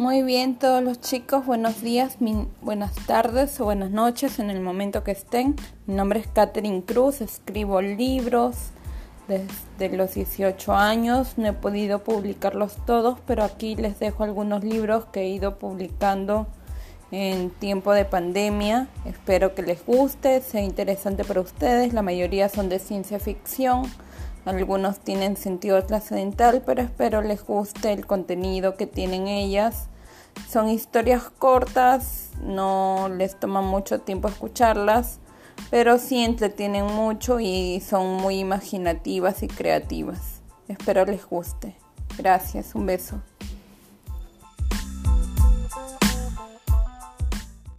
Muy bien, todos los chicos, buenos días, buenas tardes o buenas noches en el momento que estén. Mi nombre es Catherine Cruz, escribo libros desde los 18 años. No he podido publicarlos todos, pero aquí les dejo algunos libros que he ido publicando en tiempo de pandemia. Espero que les guste, sea interesante para ustedes. La mayoría son de ciencia ficción. Algunos tienen sentido trascendental, pero espero les guste el contenido que tienen ellas. Son historias cortas, no les toma mucho tiempo escucharlas, pero sí entretienen mucho y son muy imaginativas y creativas. Espero les guste. Gracias, un beso.